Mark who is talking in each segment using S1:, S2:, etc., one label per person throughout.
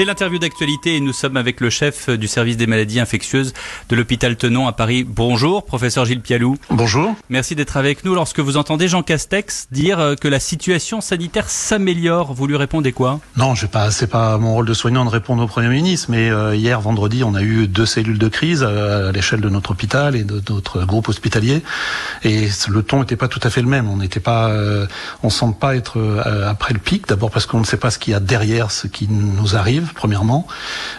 S1: C'est l'interview d'actualité et nous sommes avec le chef du service des maladies infectieuses de l'hôpital Tenon à Paris. Bonjour, professeur Gilles Pialou.
S2: Bonjour.
S1: Merci d'être avec nous. Lorsque vous entendez Jean Castex dire euh, que la situation sanitaire s'améliore, vous lui répondez quoi?
S2: Non, je pas, c'est pas mon rôle de soignant de répondre au Premier ministre, mais euh, hier vendredi, on a eu deux cellules de crise euh, à l'échelle de notre hôpital et de notre groupe hospitalier, et le ton n'était pas tout à fait le même. On n'était pas, on semble pas être après le pic. D'abord parce qu'on ne sait pas ce qu'il y a derrière ce qui nous arrive premièrement.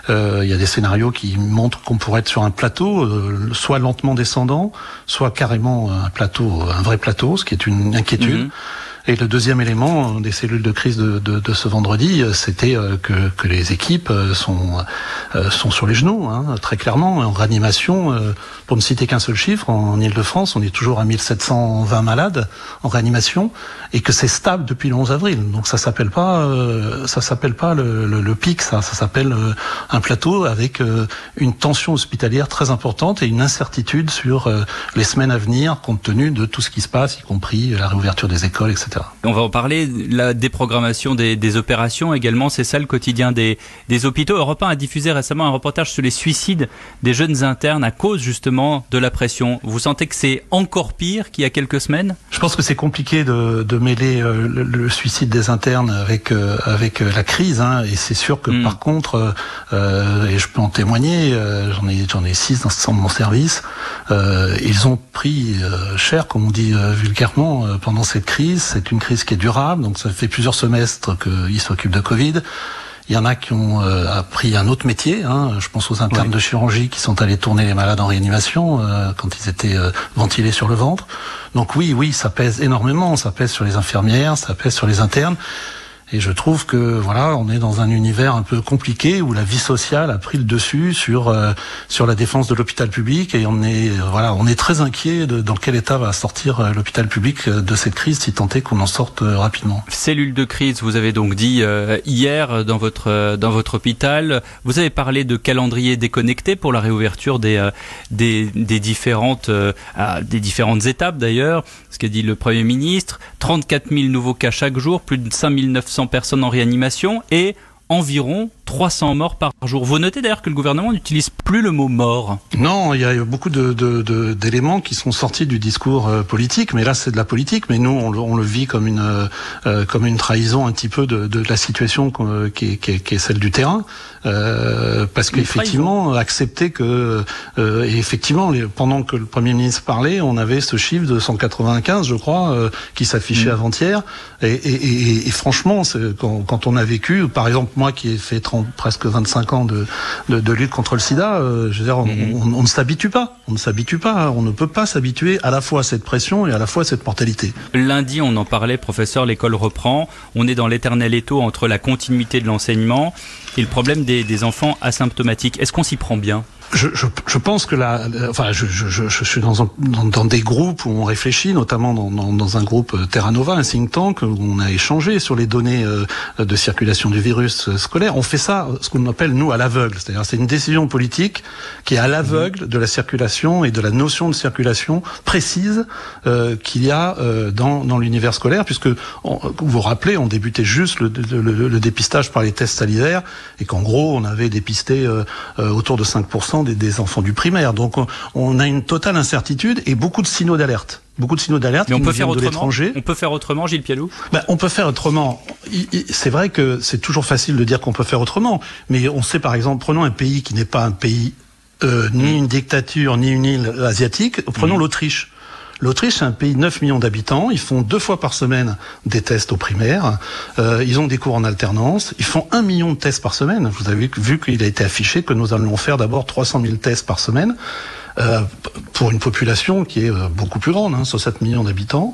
S2: Euh, il y a des scénarios qui montrent qu'on pourrait être sur un plateau, euh, soit lentement descendant, soit carrément un plateau, un vrai plateau, ce qui est une inquiétude. Mhm. Et le deuxième élément des cellules de crise de, de, de ce vendredi, euh, c'était euh, que, que, les équipes euh, sont, sont sur les genoux, hein, très clairement, en réanimation. Pour ne citer qu'un seul chiffre, en Ile-de-France, on est toujours à 1720 malades en réanimation, et que c'est stable depuis le 11 avril. Donc ça s'appelle pas, ça s'appelle pas le, le, le, pic, ça, ça s'appelle un plateau avec une tension hospitalière très importante et une incertitude sur les semaines à venir, compte tenu de tout ce qui se passe, y compris la réouverture des écoles, etc.
S1: On va en parler, la déprogrammation des, des opérations également, c'est ça le quotidien des, des hôpitaux. Europe 1 a diffusé récemment un reportage sur les suicides des jeunes internes à cause justement de la pression. Vous sentez que c'est encore pire qu'il y a quelques semaines?
S2: Je pense que c'est compliqué de, de mêler euh, le, suicide des internes avec, euh, avec euh, la crise. Hein, et c'est sûr que hmm. par contre, euh, et je peux en témoigner, j'en ai, j'en ai six dans mon service, ils ont pris cher, comme on dit vulgairement, pendant cette crise c'est une crise qui est durable, donc ça fait plusieurs semestres qu'ils s'occupent de Covid. Il y en a qui ont euh, appris un autre métier. Hein. Je pense aux internes de chirurgie qui sont allés tourner les malades en réanimation euh, quand ils étaient euh, ventilés sur le ventre. Donc oui, oui, ça pèse énormément. Ça pèse sur les infirmières, ça pèse sur les internes. Et je trouve que voilà, on est dans un univers un peu compliqué où la vie sociale a pris le dessus sur euh, sur la défense de l'hôpital public et on est euh, voilà, on est très inquiet de dans quel état va sortir euh, l'hôpital public de cette crise si tant est qu'on en sorte rapidement.
S1: Cellule de crise, vous avez donc dit hier dans votre dans votre hôpital, vous avez parlé de calendrier déconnecté pour la réouverture des des, des différentes des différentes étapes d'ailleurs, ce qu'a dit le Premier ministre, 34 000 nouveaux cas chaque jour, plus de 5 900 personnes en réanimation et environ 300 morts par jour. Vous notez d'ailleurs que le gouvernement n'utilise plus le mot mort.
S2: Non, il y a beaucoup d'éléments de, qui sont sortis du discours euh, politique, mais là c'est de la politique, mais nous on, le vit comme une, euh, euh, comme une trahison un petit peu de, la situation qui est, qui, est, celle du terrain, parce qu'effectivement accepter que, et effectivement pendant que le Premier ministre parlait, on avait ce chiffre de 195, je crois, qui s'affichait mm. avant-hier, et, franchement, quand, quand on a vécu, par exemple moi qui ai fait 30 presque 25 ans de, de, lutte contre le sida, euh, je veux dire, mhm. on, ne s'habitue pas. On ne s'habitue pas. On ne peut pas s'habituer à la fois à cette pression et à la fois à cette mortalité.
S1: Lundi, on en parlait, professeur, l'école reprend. On est dans l'éternel étau entre la continuité de l'enseignement et le problème des, des enfants asymptomatiques. Est-ce qu'on s'y prend bien?
S2: Je, je, je, pense que là, enfin, je, je, suis dans, un, dans, dans, des groupes où on réfléchit, notamment dans, dans, un groupe euh, Terra Nova, un think tank, où on a échangé sur les données euh, de circulation du virus euh, scolaire. On fait ça, ce qu'on appelle nous à l'aveugle, c'est-à-dire c'est une décision politique qui est à l'aveugle de la circulation et de la notion de circulation précise euh, qu'il y a euh, dans, dans l'univers scolaire, puisque vous vous rappelez, on débutait juste le, le, le, dépistage par les tests salivaires et qu'en gros on avait dépisté euh, autour de 5% des, enfants du primaire. Donc on, a une totale incertitude et beaucoup de signaux d'alerte beaucoup de signaux d'alerte
S1: qui on peut faire l'étranger. On peut faire autrement, Gilles Pialou
S2: ben, On peut faire autrement. C'est vrai que c'est toujours facile de dire qu'on peut faire autrement, mais on sait par exemple, prenons un pays qui n'est pas un pays, euh, ni une dictature, ni une île asiatique, prenons mm. l'Autriche. L'Autriche, c'est un pays de 9 millions d'habitants. Ils font deux fois par semaine des tests au primaire. Euh, ils ont des cours en alternance. Ils font un million de tests par semaine. Vous avez vu qu'il a été affiché que nous allons faire d'abord 300 000 tests par semaine euh, pour une population qui est euh, beaucoup plus grande, hein, 7 millions d'habitants.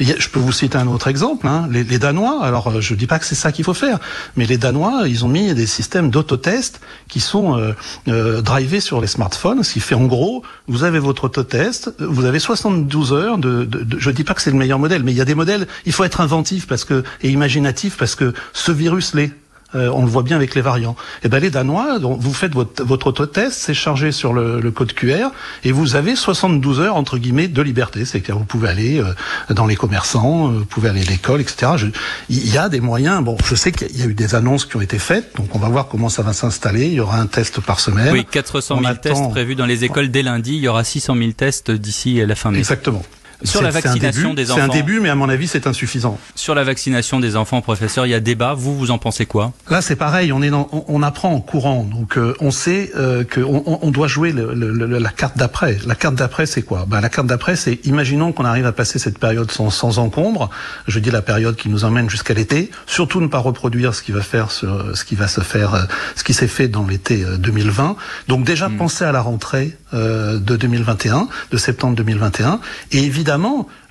S2: Je peux vous citer un autre exemple. Hein. Les, les, Danois, alors euh, je dis pas que c'est ça qu'il faut faire, mais les Danois, ils ont mis des systèmes d'autotest qui sont euh, euh, drivés sur les smartphones, ce qui fait en gros, vous avez votre autotest, vous avez 72 heures de, de, de je dis pas que c'est le meilleur modèle, mais il y a des modèles, il faut être inventif parce que et imaginatif parce que ce virus l'est. Euh, on le voit bien avec les variants. Et ben les Danois, donc, vous faites votre, votre autotest, c'est chargé sur le, le, code QR, et vous avez 72 heures entre guillemets de liberté. C'est-à-dire vous pouvez aller euh, dans les commerçants, euh, vous pouvez aller à l'école, etc. Je, il y a des moyens. Bon, je sais qu'il y a eu des annonces qui ont été faites, donc on va voir comment ça va s'installer. Il y aura un test par semaine.
S1: Oui, 400 000 tests prévus dans les écoles dès lundi. Il y aura 600 000 tests d'ici la fin mai.
S2: Exactement.
S1: Sur la vaccination
S2: début,
S1: des enfants.
S2: C'est un début, mais à mon avis, c'est insuffisant.
S1: Sur la vaccination des enfants, professeur, il y a débat. Vous, vous en pensez quoi?
S2: Là, c'est pareil. On est dans, on, on, apprend en courant, donc euh, on sait euh, qu'on on doit jouer le, le, la carte d'après. La carte d'après, c'est quoi? Ben, la carte d'après, c'est imaginons qu'on arrive à passer cette période sans, sans encombre. Je dis la période qui nous emmène jusqu'à l'été. Surtout ne pas reproduire ce qui va faire, sur, ce qui va se faire, euh, ce qui s'est fait dans l'été 2020. Donc déjà mmh. penser à la rentrée de 2021, de septembre 2021, et évidemment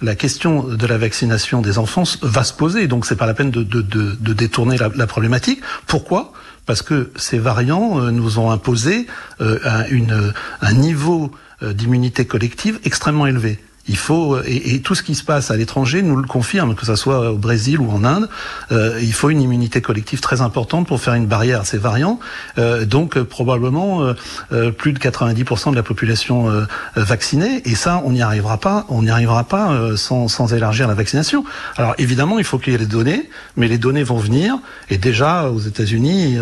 S2: la question de la vaccination des enfants va se poser. Donc c'est pas la peine de, détourner la, problématique. Pourquoi? Parce que ces variants euh, nous ont imposé euh, un niveau euh, d'immunité collective extrêmement élevé. Il faut et, et, tout ce qui se passe à l'étranger nous le confirme, que ce soit au Brésil ou en Inde. Euh, il faut une immunité collective très importante pour faire une barrière à ces variants. Euh, donc euh, probablement plus de 90% de la population vaccinée. Et ça, on n'y arrivera pas. On n'y arrivera pas sans, sans, élargir la vaccination. Alors évidemment, il faut qu'il y ait les données, mais les données vont venir. Et déjà aux États-Unis,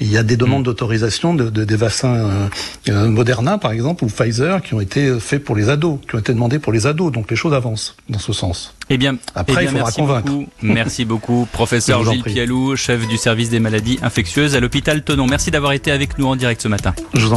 S2: il y a des demandes d'autorisation de, de, des vaccins Moderna, par exemple, ou Pfizer, qui ont été faits pour les ados, qui ont été demandés pour les ados, donc les choses avancent dans ce sens.
S1: Eh bien,
S2: après,
S1: eh bien,
S2: il faudra
S1: merci
S2: convaincre.
S1: Beaucoup, merci beaucoup, professeur Gilles Pialou, chef du service des maladies infectieuses à l'hôpital Tenon. Merci d'avoir été avec nous en direct ce matin.
S2: Je vous en